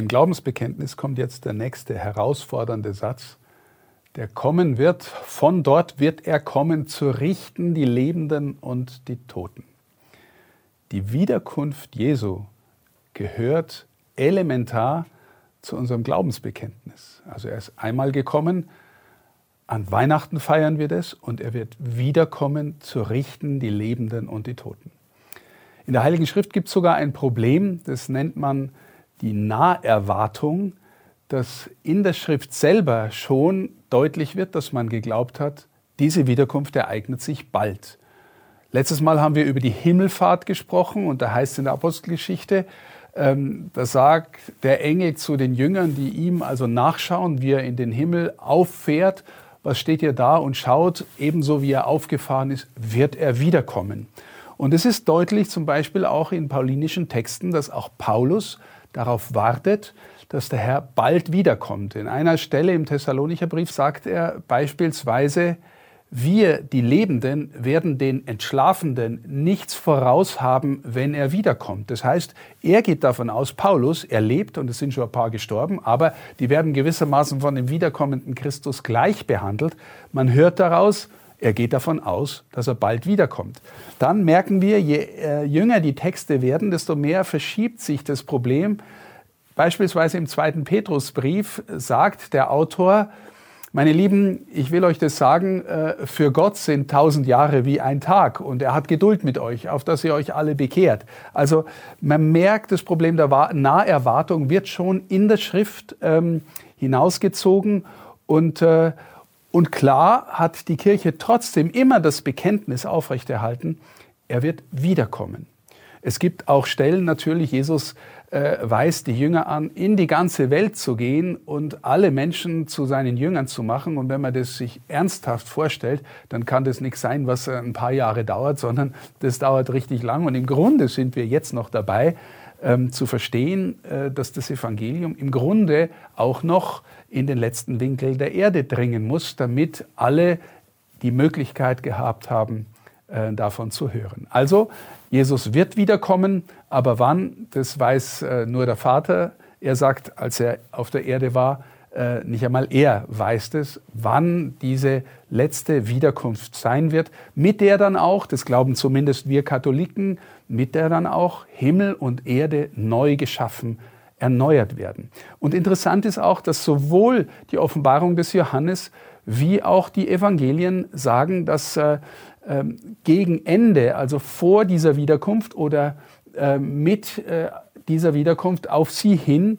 Im Glaubensbekenntnis kommt jetzt der nächste herausfordernde Satz, der kommen wird, von dort wird er kommen, zu richten die Lebenden und die Toten. Die Wiederkunft Jesu gehört elementar zu unserem Glaubensbekenntnis. Also er ist einmal gekommen, an Weihnachten feiern wir das und er wird wiederkommen zu richten die Lebenden und die Toten. In der Heiligen Schrift gibt es sogar ein Problem, das nennt man die Naherwartung, dass in der Schrift selber schon deutlich wird, dass man geglaubt hat, diese Wiederkunft ereignet sich bald. Letztes Mal haben wir über die Himmelfahrt gesprochen und da heißt es in der Apostelgeschichte, ähm, da sagt der Engel zu den Jüngern, die ihm also nachschauen, wie er in den Himmel auffährt was steht ihr da und schaut, ebenso wie er aufgefahren ist, wird er wiederkommen. Und es ist deutlich zum Beispiel auch in paulinischen Texten, dass auch Paulus darauf wartet, dass der Herr bald wiederkommt. In einer Stelle im Thessalonicher Brief sagt er beispielsweise, wir, die Lebenden, werden den Entschlafenden nichts voraushaben, wenn er wiederkommt. Das heißt, er geht davon aus, Paulus, er lebt und es sind schon ein paar gestorben, aber die werden gewissermaßen von dem wiederkommenden Christus gleich behandelt. Man hört daraus, er geht davon aus, dass er bald wiederkommt. Dann merken wir, je äh, jünger die Texte werden, desto mehr verschiebt sich das Problem. Beispielsweise im zweiten Petrusbrief sagt der Autor, meine Lieben, ich will euch das sagen, äh, für Gott sind tausend Jahre wie ein Tag und er hat Geduld mit euch, auf dass ihr euch alle bekehrt. Also man merkt, das Problem der Naherwartung wird schon in der Schrift ähm, hinausgezogen und, äh, und klar hat die Kirche trotzdem immer das Bekenntnis aufrechterhalten, er wird wiederkommen. Es gibt auch Stellen natürlich, Jesus äh, weist die Jünger an, in die ganze Welt zu gehen und alle Menschen zu seinen Jüngern zu machen. Und wenn man das sich ernsthaft vorstellt, dann kann das nichts sein, was ein paar Jahre dauert, sondern das dauert richtig lang. Und im Grunde sind wir jetzt noch dabei, ähm, zu verstehen, äh, dass das Evangelium im Grunde auch noch in den letzten Winkel der Erde dringen muss, damit alle die Möglichkeit gehabt haben, äh, davon zu hören. Also Jesus wird wiederkommen, aber wann, das weiß äh, nur der Vater. Er sagt, als er auf der Erde war, äh, nicht einmal er weiß es, wann diese letzte Wiederkunft sein wird, mit der dann auch, das glauben zumindest wir Katholiken, mit der dann auch Himmel und Erde neu geschaffen, erneuert werden. Und interessant ist auch, dass sowohl die Offenbarung des Johannes wie auch die Evangelien sagen, dass äh, ähm, gegen Ende, also vor dieser Wiederkunft oder äh, mit äh, dieser Wiederkunft auf sie hin,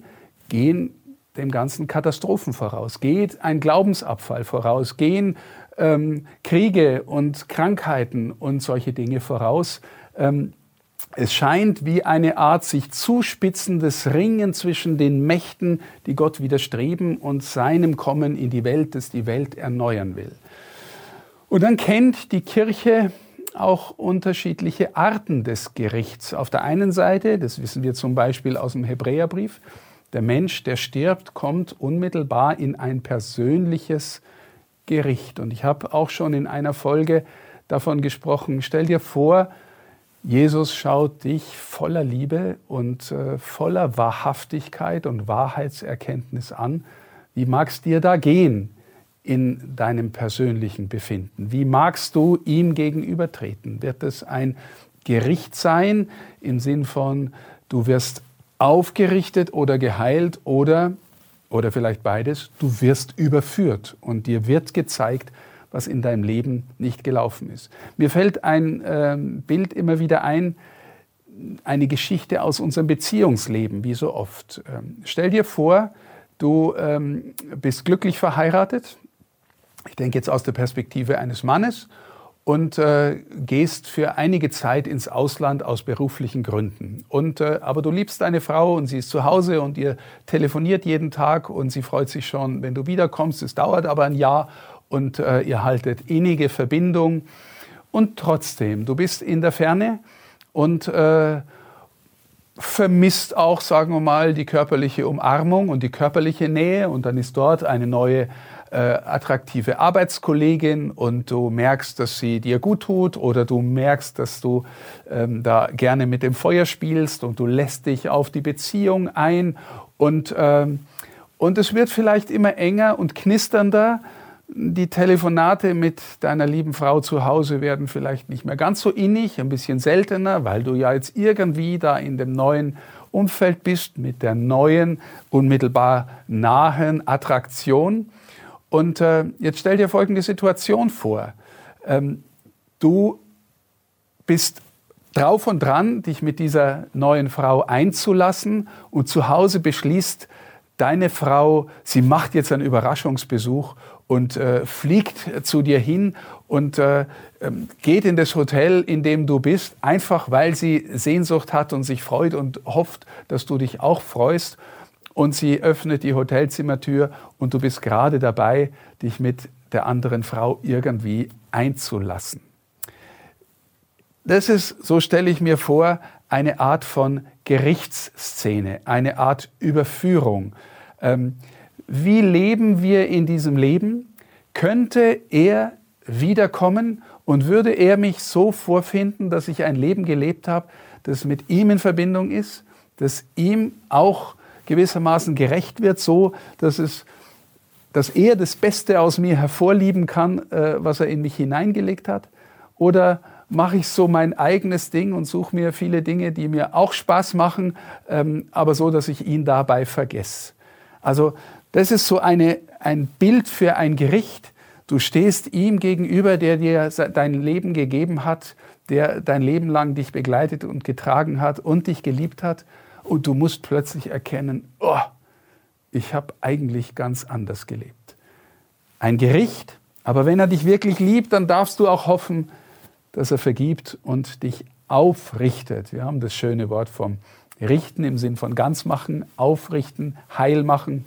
gehen dem ganzen Katastrophen voraus, geht ein Glaubensabfall voraus, gehen ähm, Kriege und Krankheiten und solche Dinge voraus. Ähm, es scheint wie eine Art sich zuspitzendes Ringen zwischen den Mächten, die Gott widerstreben und seinem Kommen in die Welt, das die Welt erneuern will. Und dann kennt die Kirche auch unterschiedliche Arten des Gerichts. Auf der einen Seite, das wissen wir zum Beispiel aus dem Hebräerbrief, der Mensch, der stirbt, kommt unmittelbar in ein persönliches Gericht. Und ich habe auch schon in einer Folge davon gesprochen. Stell dir vor, Jesus schaut dich voller Liebe und äh, voller Wahrhaftigkeit und Wahrheitserkenntnis an. Wie mag es dir da gehen? in deinem persönlichen Befinden? Wie magst du ihm gegenübertreten? Wird es ein Gericht sein im Sinn von, du wirst aufgerichtet oder geheilt oder, oder vielleicht beides, du wirst überführt und dir wird gezeigt, was in deinem Leben nicht gelaufen ist. Mir fällt ein äh, Bild immer wieder ein, eine Geschichte aus unserem Beziehungsleben, wie so oft. Ähm, stell dir vor, du ähm, bist glücklich verheiratet, ich denke jetzt aus der Perspektive eines Mannes, und äh, gehst für einige Zeit ins Ausland aus beruflichen Gründen. Und, äh, aber du liebst deine Frau und sie ist zu Hause und ihr telefoniert jeden Tag und sie freut sich schon, wenn du wiederkommst. Es dauert aber ein Jahr und äh, ihr haltet innige Verbindung. Und trotzdem, du bist in der Ferne und äh, vermisst auch, sagen wir mal, die körperliche Umarmung und die körperliche Nähe. Und dann ist dort eine neue äh, attraktive Arbeitskollegin und du merkst, dass sie dir gut tut oder du merkst, dass du ähm, da gerne mit dem Feuer spielst und du lässt dich auf die Beziehung ein Und, äh, und es wird vielleicht immer enger und knisternder. Die Telefonate mit deiner lieben Frau zu Hause werden vielleicht nicht mehr ganz so innig, ein bisschen seltener, weil du ja jetzt irgendwie da in dem neuen Umfeld bist, mit der neuen, unmittelbar nahen Attraktion. Und äh, jetzt stell dir folgende Situation vor. Ähm, du bist drauf und dran, dich mit dieser neuen Frau einzulassen und zu Hause beschließt deine Frau, sie macht jetzt einen Überraschungsbesuch und äh, fliegt zu dir hin und äh, ähm, geht in das Hotel, in dem du bist, einfach weil sie Sehnsucht hat und sich freut und hofft, dass du dich auch freust. Und sie öffnet die Hotelzimmertür und du bist gerade dabei, dich mit der anderen Frau irgendwie einzulassen. Das ist, so stelle ich mir vor, eine Art von Gerichtsszene, eine Art Überführung. Ähm, wie leben wir in diesem Leben? Könnte er wiederkommen und würde er mich so vorfinden, dass ich ein Leben gelebt habe, das mit ihm in Verbindung ist, das ihm auch gewissermaßen gerecht wird, so dass es dass er das Beste aus mir hervorlieben kann, äh, was er in mich hineingelegt hat? Oder mache ich so mein eigenes Ding und suche mir viele Dinge, die mir auch Spaß machen, ähm, aber so, dass ich ihn dabei vergesse. Also das ist so eine, ein Bild für ein Gericht. Du stehst ihm gegenüber, der dir dein Leben gegeben hat, der dein Leben lang dich begleitet und getragen hat und dich geliebt hat. Und du musst plötzlich erkennen, oh, ich habe eigentlich ganz anders gelebt. Ein Gericht, aber wenn er dich wirklich liebt, dann darfst du auch hoffen, dass er vergibt und dich aufrichtet. Wir haben das schöne Wort vom Richten im Sinn von ganz machen, aufrichten, heil machen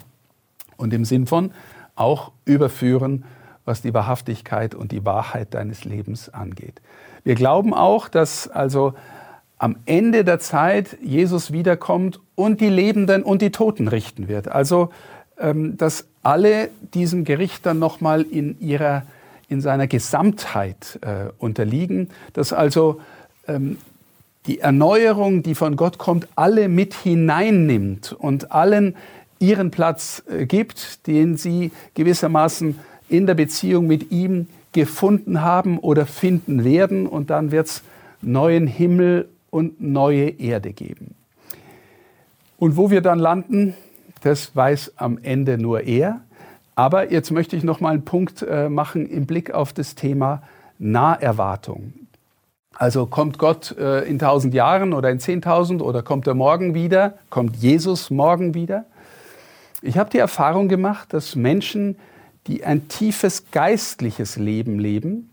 und im Sinn von auch überführen, was die Wahrhaftigkeit und die Wahrheit deines Lebens angeht. Wir glauben auch, dass also am Ende der Zeit Jesus wiederkommt und die Lebenden und die Toten richten wird. Also, ähm, dass alle diesem Gericht dann nochmal in ihrer in seiner Gesamtheit äh, unterliegen, dass also ähm, die Erneuerung, die von Gott kommt, alle mit hineinnimmt und allen ihren Platz äh, gibt, den sie gewissermaßen in der Beziehung mit ihm gefunden haben oder finden werden. Und dann wird es neuen Himmel und neue Erde geben. Und wo wir dann landen, das weiß am Ende nur er. Aber jetzt möchte ich noch mal einen Punkt äh, machen im Blick auf das Thema Naherwartung. Also kommt Gott äh, in tausend Jahren oder in zehntausend oder kommt er morgen wieder? Kommt Jesus morgen wieder? Ich habe die Erfahrung gemacht, dass Menschen, die ein tiefes geistliches Leben leben,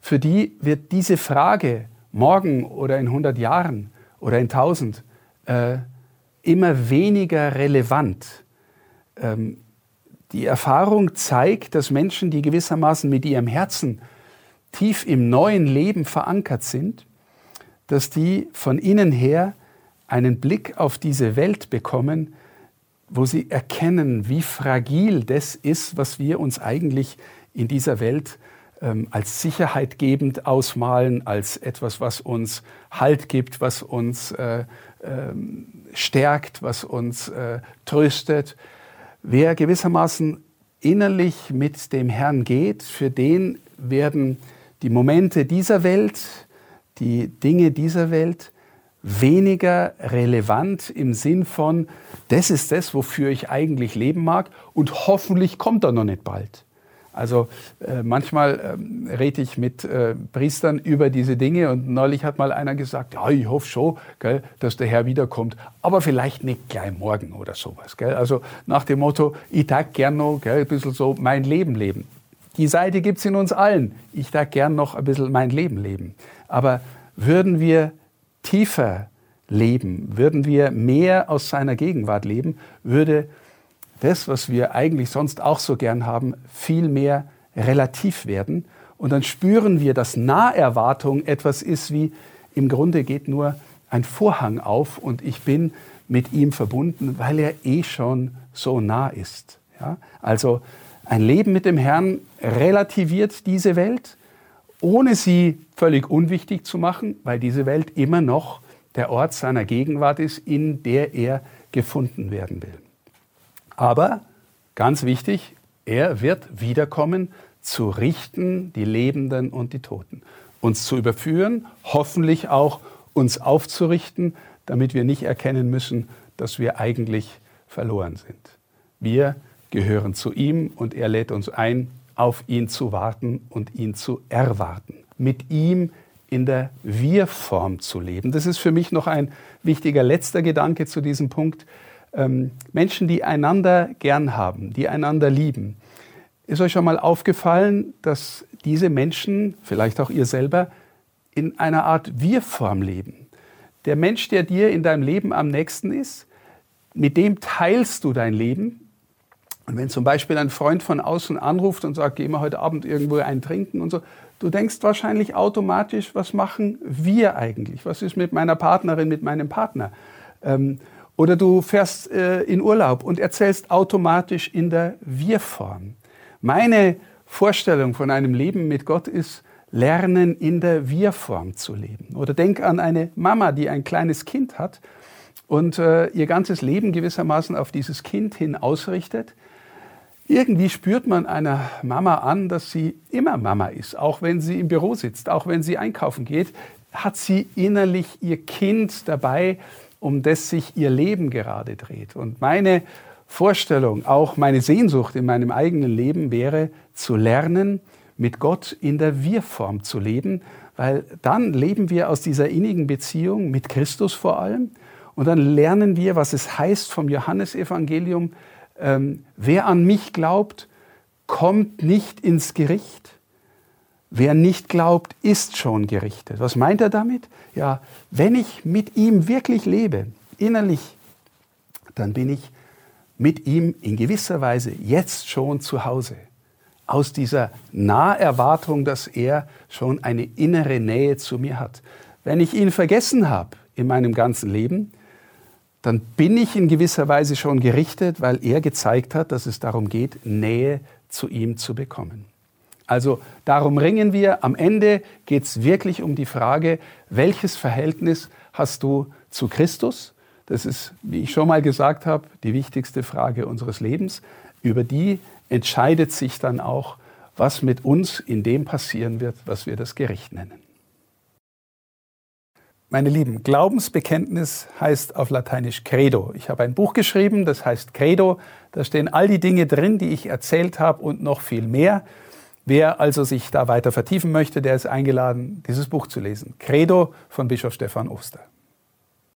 für die wird diese Frage morgen oder in 100 Jahren oder in 1000 äh, immer weniger relevant. Ähm, die Erfahrung zeigt, dass Menschen, die gewissermaßen mit ihrem Herzen tief im neuen Leben verankert sind, dass die von innen her einen Blick auf diese Welt bekommen, wo sie erkennen, wie fragil das ist, was wir uns eigentlich in dieser Welt ähm, als sicherheitgebend ausmalen, als etwas, was uns Halt gibt, was uns äh, äh, stärkt, was uns äh, tröstet. Wer gewissermaßen innerlich mit dem Herrn geht, für den werden die Momente dieser Welt, die Dinge dieser Welt weniger relevant im Sinn von, das ist das, wofür ich eigentlich leben mag und hoffentlich kommt er noch nicht bald. Also äh, manchmal äh, rede ich mit äh, Priestern über diese Dinge und neulich hat mal einer gesagt, ja, ich hoffe schon, gell, dass der Herr wiederkommt, aber vielleicht nicht gleich morgen oder sowas. Gell. Also nach dem Motto, ich tag gern noch gell, ein bisschen so mein Leben leben. Die Seite gibt es in uns allen. Ich tag gern noch ein bisschen mein Leben leben. Aber würden wir tiefer leben, würden wir mehr aus seiner Gegenwart leben, würde das, was wir eigentlich sonst auch so gern haben, viel mehr relativ werden. Und dann spüren wir, dass Naherwartung etwas ist wie, im Grunde geht nur ein Vorhang auf und ich bin mit ihm verbunden, weil er eh schon so nah ist. Ja? Also ein Leben mit dem Herrn relativiert diese Welt, ohne sie völlig unwichtig zu machen, weil diese Welt immer noch der Ort seiner Gegenwart ist, in der er gefunden werden will. Aber ganz wichtig, er wird wiederkommen, zu richten die Lebenden und die Toten. Uns zu überführen, hoffentlich auch uns aufzurichten, damit wir nicht erkennen müssen, dass wir eigentlich verloren sind. Wir gehören zu ihm und er lädt uns ein, auf ihn zu warten und ihn zu erwarten. Mit ihm in der Wir-Form zu leben. Das ist für mich noch ein wichtiger letzter Gedanke zu diesem Punkt. Ähm, Menschen, die einander gern haben, die einander lieben. Ist euch schon mal aufgefallen, dass diese Menschen, vielleicht auch ihr selber, in einer Art Wir-Form leben? Der Mensch, der dir in deinem Leben am nächsten ist, mit dem teilst du dein Leben. Und wenn zum Beispiel ein Freund von außen anruft und sagt, gehen wir heute Abend irgendwo ein trinken und so, du denkst wahrscheinlich automatisch, was machen wir eigentlich? Was ist mit meiner Partnerin, mit meinem Partner? Ähm, oder du fährst äh, in Urlaub und erzählst automatisch in der Wir-Form. Meine Vorstellung von einem Leben mit Gott ist, lernen in der Wir-Form zu leben. Oder denk an eine Mama, die ein kleines Kind hat und äh, ihr ganzes Leben gewissermaßen auf dieses Kind hin ausrichtet. Irgendwie spürt man einer Mama an, dass sie immer Mama ist, auch wenn sie im Büro sitzt, auch wenn sie einkaufen geht, hat sie innerlich ihr Kind dabei, um das sich ihr Leben gerade dreht. Und meine Vorstellung, auch meine Sehnsucht in meinem eigenen Leben wäre, zu lernen, mit Gott in der Wir-Form zu leben, weil dann leben wir aus dieser innigen Beziehung mit Christus vor allem und dann lernen wir, was es heißt vom Johannesevangelium, ähm, wer an mich glaubt, kommt nicht ins Gericht. Wer nicht glaubt, ist schon gerichtet. Was meint er damit? Ja, wenn ich mit ihm wirklich lebe, innerlich, dann bin ich mit ihm in gewisser Weise jetzt schon zu Hause. Aus dieser Naherwartung, dass er schon eine innere Nähe zu mir hat. Wenn ich ihn vergessen habe in meinem ganzen Leben, dann bin ich in gewisser Weise schon gerichtet, weil er gezeigt hat, dass es darum geht, Nähe zu ihm zu bekommen. Also darum ringen wir. Am Ende geht es wirklich um die Frage, welches Verhältnis hast du zu Christus? Das ist, wie ich schon mal gesagt habe, die wichtigste Frage unseres Lebens. Über die entscheidet sich dann auch, was mit uns in dem passieren wird, was wir das Gericht nennen. Meine Lieben, Glaubensbekenntnis heißt auf Lateinisch Credo. Ich habe ein Buch geschrieben, das heißt Credo. Da stehen all die Dinge drin, die ich erzählt habe und noch viel mehr. Wer also sich da weiter vertiefen möchte, der ist eingeladen, dieses Buch zu lesen. Credo von Bischof Stefan Oster.